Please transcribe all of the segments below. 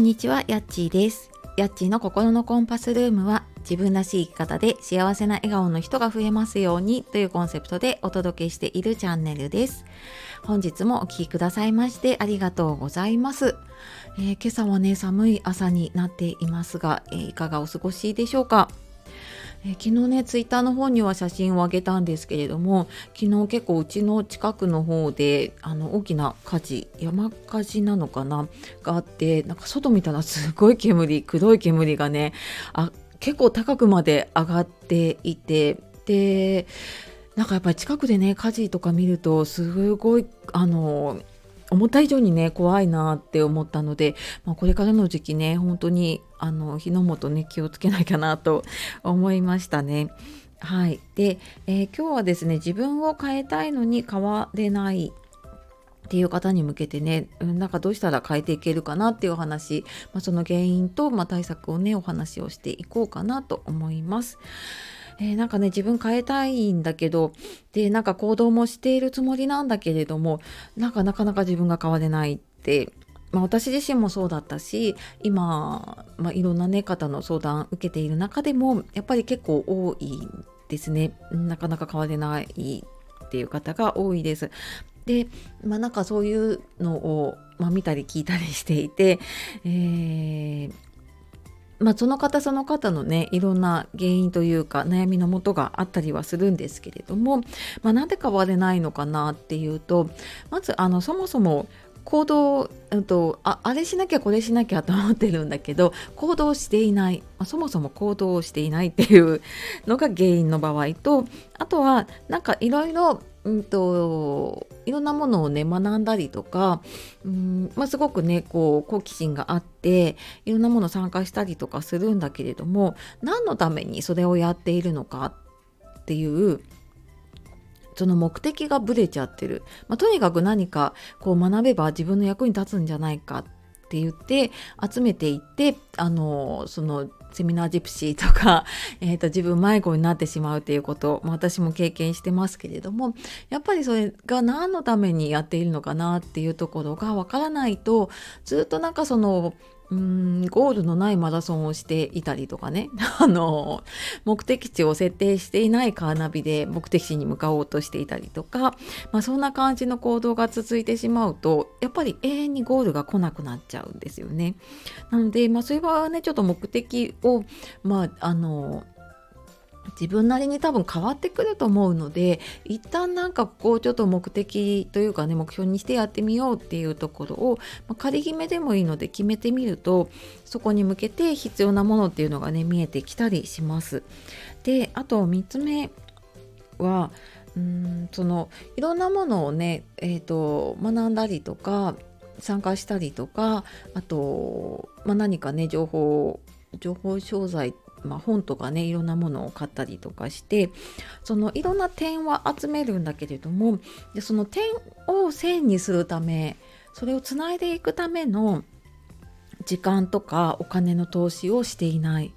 んにちは、やっちーです。やっちーの心のコンパスルームは自分らしい生き方で幸せな笑顔の人が増えますようにというコンセプトでお届けしているチャンネルです。本日もお聴きくださいましてありがとうございます。えー、今朝はね、寒い朝になっていますが、えー、いかがお過ごしでしょうか？え昨日ねツイッターの方には写真を上げたんですけれども昨日結構うちの近くの方であの大きな火事山火事なのかながあってなんか外見たらすごい煙黒い煙がねあ結構高くまで上がっていてでなんかやっぱり近くでね火事とか見るとすごいあの思った以上にね怖いなって思ったので、まあ、これからの時期ね本当にあの火の元ね気をつけなきゃなと思いましたね。はい、で、えー、今日はですね自分を変えたいのに変われないっていう方に向けてねなんかどうしたら変えていけるかなっていうお話、まあ、その原因と、まあ、対策をねお話をしていこうかなと思います。えー、なんかね自分変えたいんだけどでなんか行動もしているつもりなんだけれどもなんかなかなか自分が変われないってまあ、私自身もそうだったし今、まあ、いろんな、ね、方の相談受けている中でもやっぱり結構多いですねなかなか変われないっていう方が多いです。で、まあ、なんかそういうのを、まあ、見たり聞いたりしていて、えーまあ、その方その方のねいろんな原因というか悩みのもとがあったりはするんですけれども、まあ、なんで変われないのかなっていうとまずあのそもそも行動、うんと、ああれしなきゃこれしなきゃと思ってるんだけど行動していない、そもそも行動をしていないっていうのが原因の場合とあとはなんかいろいろうんと、いろんなものをね学んだりとか、うんまあ、すごくねこう好奇心があっていろんなもの参加したりとかするんだけれども何のためにそれをやっているのかっていうその目的がぶれちゃってる、まあ、とにかく何かこう学べば自分の役に立つんじゃないかっって言って集めていってあのそのセミナージプシーとか、えーと、自分迷子になってしまうっていうこと、ま、私も経験してますけれどもやっぱりそれが何のためにやっているのかなっていうところがわからないとずっとなんかそのうんゴールのないマラソンをしていたりとかね あの目的地を設定していないカーナビで目的地に向かおうとしていたりとか、まあ、そんな感じの行動が続いてしまうとやっぱり永遠にゴールが来なくなっちゃうんですよね。なので、まあ、それはねちょっと目的をまああの自分なりに多分変わってくると思うので一旦なんかこうちょっと目的というかね目標にしてやってみようっていうところを、まあ、仮決めでもいいので決めてみるとそこに向けて必要なものっていうのがね見えてきたりします。であと3つ目はうんそのいろんなものをね、えーと、学んだりとか参加したりとかあと、まあ、何かね情報情報商材まあ、本とかねいろんなものを買ったりとかしてそのいろんな点は集めるんだけれどもでその点を線にするためそれをつないでいくための時間とかお金の投資をしていない。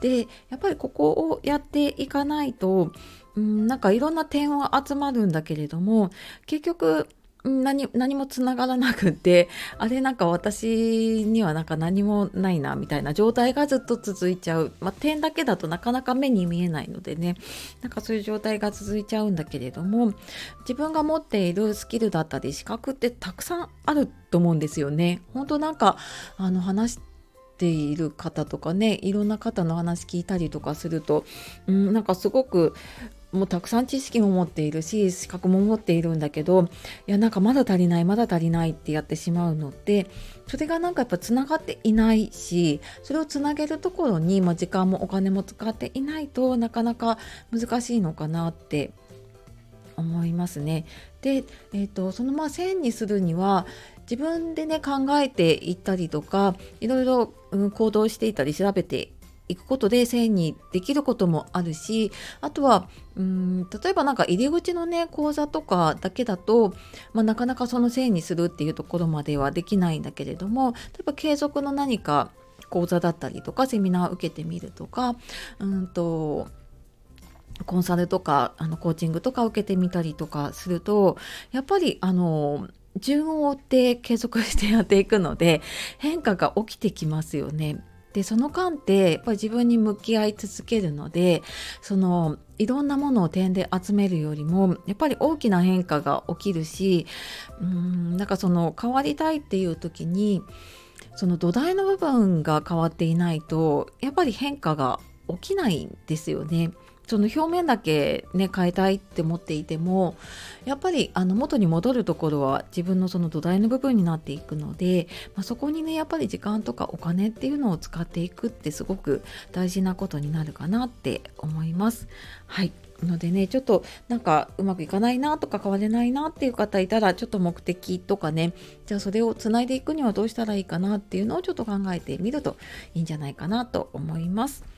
でやっぱりここをやっていかないと、うん、なんかいろんな点は集まるんだけれども結局何何もつながらなくて あれなんか私にはなんか何もないなみたいな状態がずっと続いちゃう、まあ、点だけだとなかなか目に見えないのでねなんかそういう状態が続いちゃうんだけれども自分が持っているスキルだったり資格ってたくさんあると思うんですよね。本当なんかあの話している方とかねいろんな方の話聞いたりとかすると、うん、なんかすごくもうたくさん知識も持っているし資格も持っているんだけどいやなんかまだ足りないまだ足りないってやってしまうのでそれがなんかやっぱつながっていないしそれをつなげるところに、まあ、時間もお金も使っていないとなかなか難しいのかなって思いますね。で、えーと、そのまあ線にするには自分でね考えていったりとかいろいろ、うん、行動していたり調べて行くことで線にできることもあるしあとはうん例えばなんか入り口のね講座とかだけだと、まあ、なかなかその線にするっていうところまではできないんだけれども例えば継続の何か講座だったりとかセミナーを受けてみるとかうんとコンサルとかあのコーチングとか受けてみたりとかするとやっぱりあの順を追って継続してやっていくので変化が起きてきますよね。でその間ってやっぱり自分に向き合い続けるのでそのいろんなものを点で集めるよりもやっぱり大きな変化が起きるしうんなんかその変わりたいっていう時にその土台の部分が変わっていないとやっぱり変化が起きないんですよね。その表面だけね変えたいって思っていてもやっぱりあの元に戻るところは自分のその土台の部分になっていくので、まあ、そこにねやっぱり時間とかお金っていうのを使っていくってすごく大事なことになるかなって思います。はいのでねちょっとなんかうまくいかないなとか変われないなっていう方いたらちょっと目的とかねじゃあそれをつないでいくにはどうしたらいいかなっていうのをちょっと考えてみるといいんじゃないかなと思います。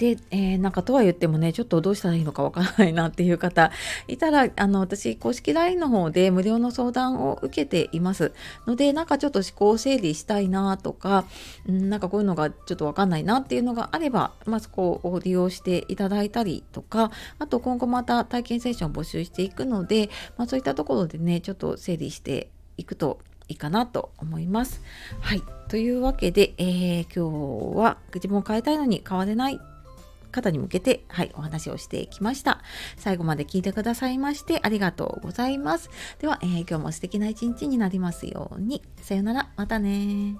で、えー、なんかとは言ってもね、ちょっとどうしたらいいのかわからないなっていう方 いたら、あの、私、公式 LINE の方で無料の相談を受けていますので、なんかちょっと思考整理したいなとか、んなんかこういうのがちょっとわかんないなっていうのがあれば、まあ、そこを利用していただいたりとか、あと今後また体験セッションを募集していくので、まあ、そういったところでね、ちょっと整理していくといいかなと思います。はい。というわけで、えー、今日は自分を変えたいのに変われない方に向けて、はい、お話をしてきました。最後まで聞いてくださいましてありがとうございます。では、えー、今日も素敵な一日になりますように。さよなら、またね